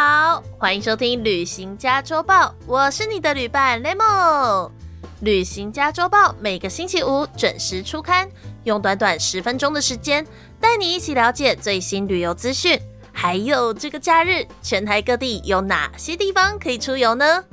好欢迎收听《旅行家周报》，我是你的旅伴 Lemon。《旅行家周报》每个星期五准时出刊，用短短十分钟的时间，带你一起了解最新旅游资讯。还有这个假日，全台各地有哪些地方可以出游呢？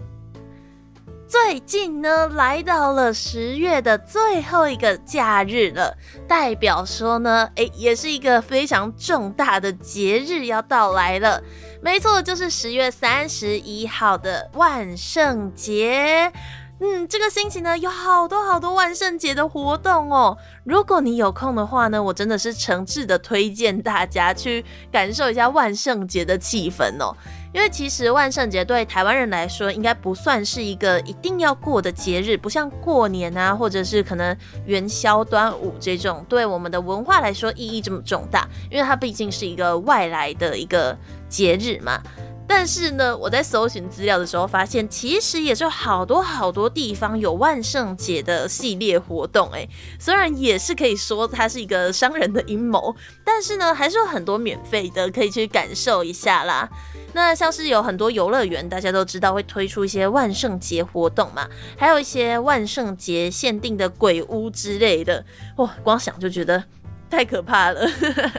最近呢，来到了十月的最后一个假日了，代表说呢，诶，也是一个非常重大的节日要到来了。没错，就是十月三十一号的万圣节。嗯，这个星期呢，有好多好多万圣节的活动哦。如果你有空的话呢，我真的是诚挚的推荐大家去感受一下万圣节的气氛哦。因为其实万圣节对台湾人来说，应该不算是一个一定要过的节日，不像过年啊，或者是可能元宵、端午这种对我们的文化来说意义这么重大。因为它毕竟是一个外来的一个节日嘛。但是呢，我在搜寻资料的时候发现，其实也是好多好多地方有万圣节的系列活动。诶，虽然也是可以说它是一个商人的阴谋，但是呢，还是有很多免费的可以去感受一下啦。那像是有很多游乐园，大家都知道会推出一些万圣节活动嘛，还有一些万圣节限定的鬼屋之类的。哇，光想就觉得。太可怕了。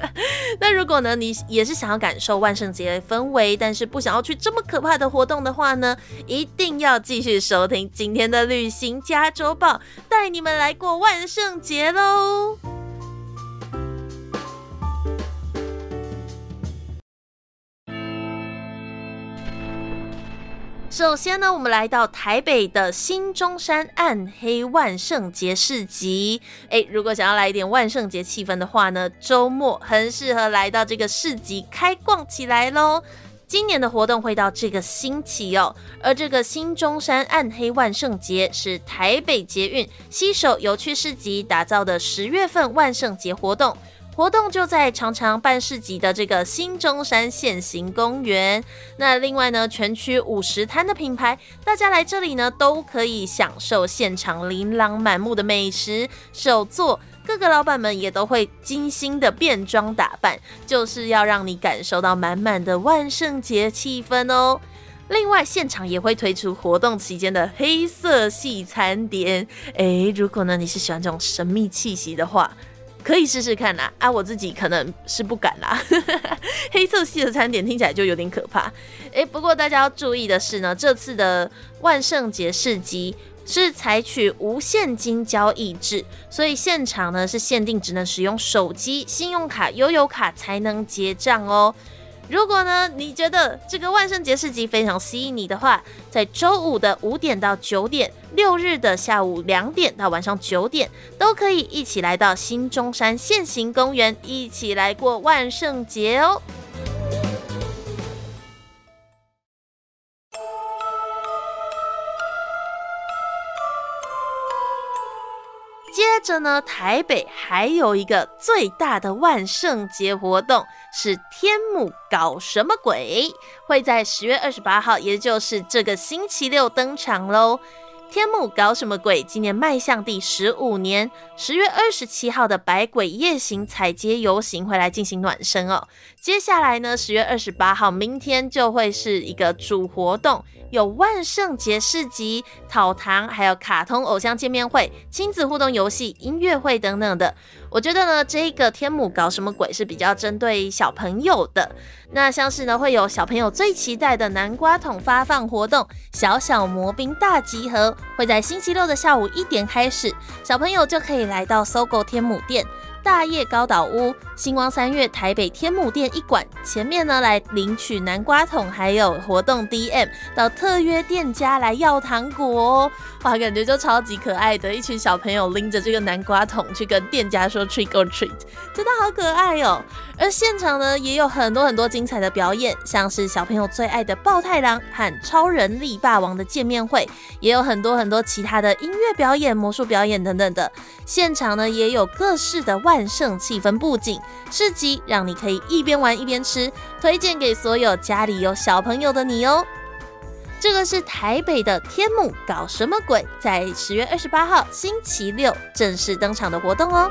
那如果呢，你也是想要感受万圣节氛围，但是不想要去这么可怕的活动的话呢，一定要继续收听今天的旅行加州报，带你们来过万圣节喽。首先呢，我们来到台北的新中山暗黑万圣节市集。哎，如果想要来一点万圣节气氛的话呢，周末很适合来到这个市集开逛起来喽。今年的活动会到这个星期哦，而这个新中山暗黑万圣节是台北捷运西首有趣市集打造的十月份万圣节活动。活动就在常常办市集的这个新中山现行公园。那另外呢，全区五十摊的品牌，大家来这里呢都可以享受现场琳琅满目的美食、手作。各个老板们也都会精心的变装打扮，就是要让你感受到满满的万圣节气氛哦。另外，现场也会推出活动期间的黑色系餐点。诶，如果呢你是喜欢这种神秘气息的话。可以试试看啦，啊，我自己可能是不敢啦。黑色系的餐点听起来就有点可怕。诶，不过大家要注意的是呢，这次的万圣节市集是采取无现金交易制，所以现场呢是限定只能使用手机、信用卡、悠游卡才能结账哦。如果呢，你觉得这个万圣节市集非常吸引你的话，在周五的五点到九点，六日的下午两点到晚上九点，都可以一起来到新中山现行公园，一起来过万圣节哦。着呢，台北还有一个最大的万圣节活动是天母搞什么鬼，会在十月二十八号，也就是这个星期六登场喽。天幕搞什么鬼？今年迈向第十五年，十月二十七号的百鬼夜行彩街游行会来进行暖身哦。接下来呢，十月二十八号，明天就会是一个主活动，有万圣节市集、讨糖，还有卡通偶像见面会、亲子互动游戏、音乐会等等的。我觉得呢，这个天母搞什么鬼是比较针对小朋友的。那像是呢，会有小朋友最期待的南瓜桶发放活动，小小魔兵大集合，会在星期六的下午一点开始，小朋友就可以来到搜狗天母店。大业高岛屋、星光三月、台北天母店一馆前面呢，来领取南瓜桶，还有活动 DM 到特约店家来要糖果哦。哇，感觉就超级可爱的，一群小朋友拎着这个南瓜桶去跟店家说 trick or treat，真的好可爱哦。而现场呢，也有很多很多精彩的表演，像是小朋友最爱的暴太郎和超人力霸王的见面会，也有很多很多其他的音乐表演、魔术表演等等的。现场呢，也有各式的外。万圣气氛布景市集，让你可以一边玩一边吃，推荐给所有家里有小朋友的你哦。这个是台北的天幕搞什么鬼，在十月二十八号星期六正式登场的活动哦。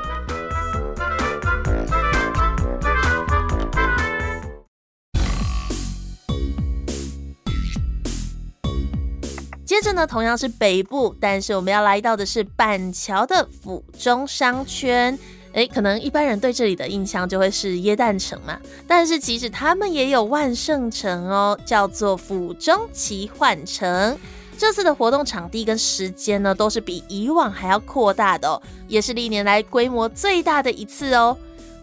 接着呢，同样是北部，但是我们要来到的是板桥的府中商圈。诶，可能一般人对这里的印象就会是耶诞城嘛，但是其实他们也有万圣城哦，叫做府中奇幻城。这次的活动场地跟时间呢，都是比以往还要扩大的哦，也是历年来规模最大的一次哦。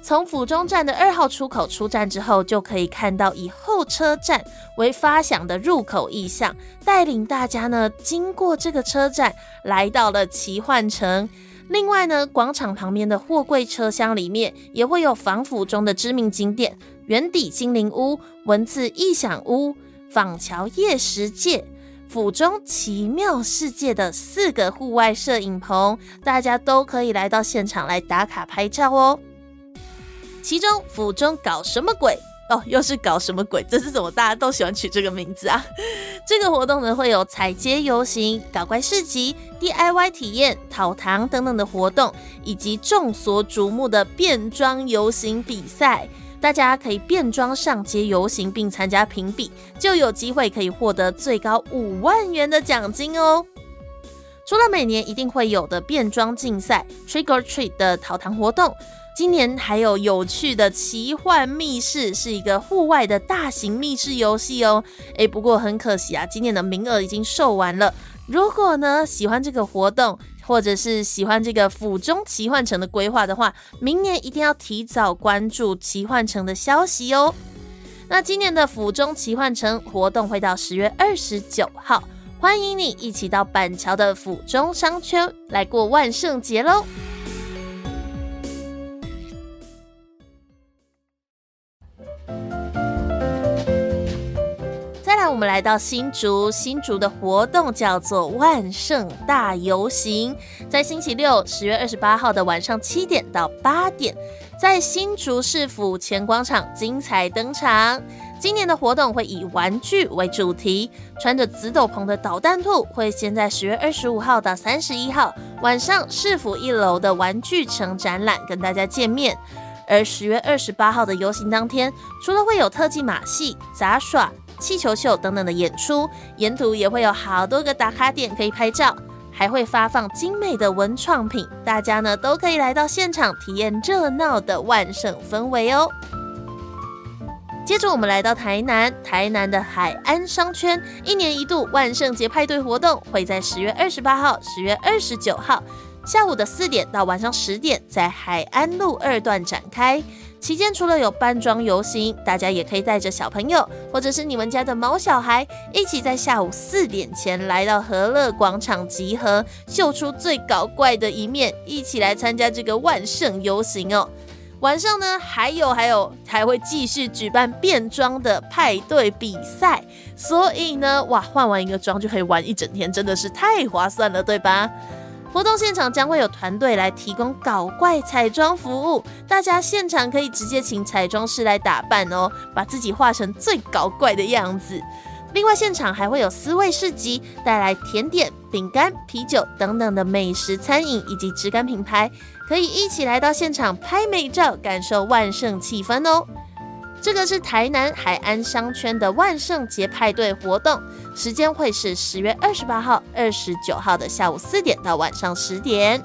从府中站的二号出口出站之后，就可以看到以候车站为发想的入口意象，带领大家呢经过这个车站，来到了奇幻城。另外呢，广场旁边的货柜车厢里面也会有防府中的知名景点——圆底精灵屋、文字异想屋、坊桥夜石界。府中奇妙世界的四个户外摄影棚，大家都可以来到现场来打卡拍照哦。其中府中搞什么鬼又是搞什么鬼？这是怎么大家都喜欢取这个名字啊？这个活动呢会有彩街游行、搞怪市集、DIY 体验、讨糖等等的活动，以及众所瞩目的变装游行比赛。大家可以变装上街游行，并参加评比，就有机会可以获得最高五万元的奖金哦。除了每年一定会有的变装竞赛、Trick or Treat 的讨糖活动，今年还有有趣的奇幻密室，是一个户外的大型密室游戏哦。诶，不过很可惜啊，今年的名额已经售完了。如果呢喜欢这个活动，或者是喜欢这个府中奇幻城的规划的话，明年一定要提早关注奇幻城的消息哦。那今年的府中奇幻城活动会到十月二十九号，欢迎你一起到板桥的府中商圈来过万圣节喽。再来我们来到新竹，新竹的活动叫做万圣大游行，在星期六十月二十八号的晚上七点到八点，在新竹市府前广场精彩登场。今年的活动会以玩具为主题，穿着紫斗篷的导弹兔会先在十月二十五号到三十一号晚上市府一楼的玩具城展览跟大家见面，而十月二十八号的游行当天，除了会有特技马戏、杂耍。气球秀等等的演出，沿途也会有好多个打卡点可以拍照，还会发放精美的文创品，大家呢都可以来到现场体验热闹的万圣氛围哦。接着我们来到台南，台南的海安商圈，一年一度万圣节派对活动会在十月二十八号、十月二十九号下午的四点到晚上十点，在海安路二段展开。期间除了有扮装游行，大家也可以带着小朋友或者是你们家的毛小孩，一起在下午四点前来到和乐广场集合，秀出最搞怪的一面，一起来参加这个万圣游行哦。晚上呢，还有还有还会继续举办变装的派对比赛，所以呢，哇，换完一个妆就可以玩一整天，真的是太划算了，对吧？活动现场将会有团队来提供搞怪彩妆服务，大家现场可以直接请彩妆师来打扮哦，把自己画成最搞怪的样子。另外，现场还会有思味市集，带来甜点、饼干、啤酒等等的美食餐饮以及质感品牌，可以一起来到现场拍美照，感受万圣气氛哦。这个是台南海安商圈的万圣节派对活动，时间会是十月二十八号、二十九号的下午四点到晚上十点。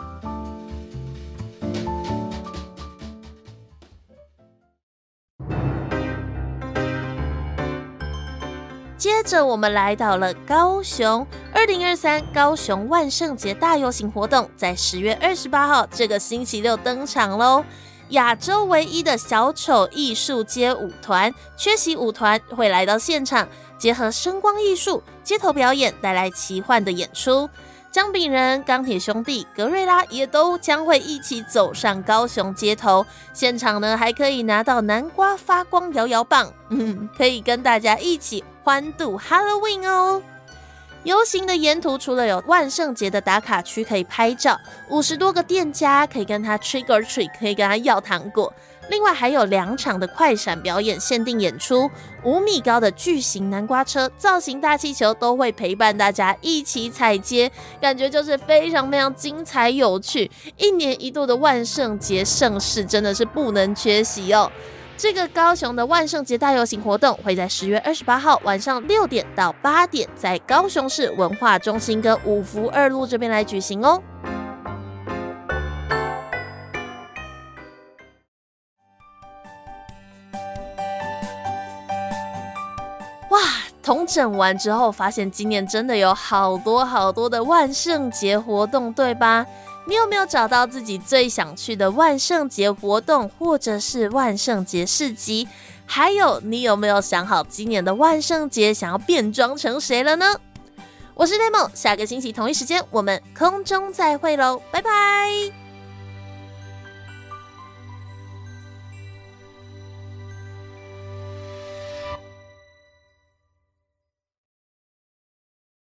接着我们来到了高雄，二零二三高雄万圣节大游行活动在十月二十八号这个星期六登场喽。亚洲唯一的小丑艺术街舞团缺席舞团会来到现场，结合声光艺术、街头表演，带来奇幻的演出。姜饼人、钢铁兄弟、格瑞拉也都将会一起走上高雄街头，现场呢还可以拿到南瓜发光摇摇棒，嗯，可以跟大家一起欢度 Halloween 哦。游行的沿途，除了有万圣节的打卡区可以拍照，五十多个店家可以跟他 trick or treat，可以跟他要糖果。另外还有两场的快闪表演限定演出，五米高的巨型南瓜车、造型大气球都会陪伴大家一起踩街，感觉就是非常非常精彩有趣。一年一度的万圣节盛事真的是不能缺席哦。这个高雄的万圣节大游行活动会在十月二十八号晚上六点到八点，在高雄市文化中心跟五福二路这边来举行哦。哇，统整完之后，发现今年真的有好多好多的万圣节活动，对吧？你有没有找到自己最想去的万圣节活动，或者是万圣节市集？还有，你有没有想好今年的万圣节想要变装成谁了呢？我是雷梦，下个星期同一时间我们空中再会喽，拜拜。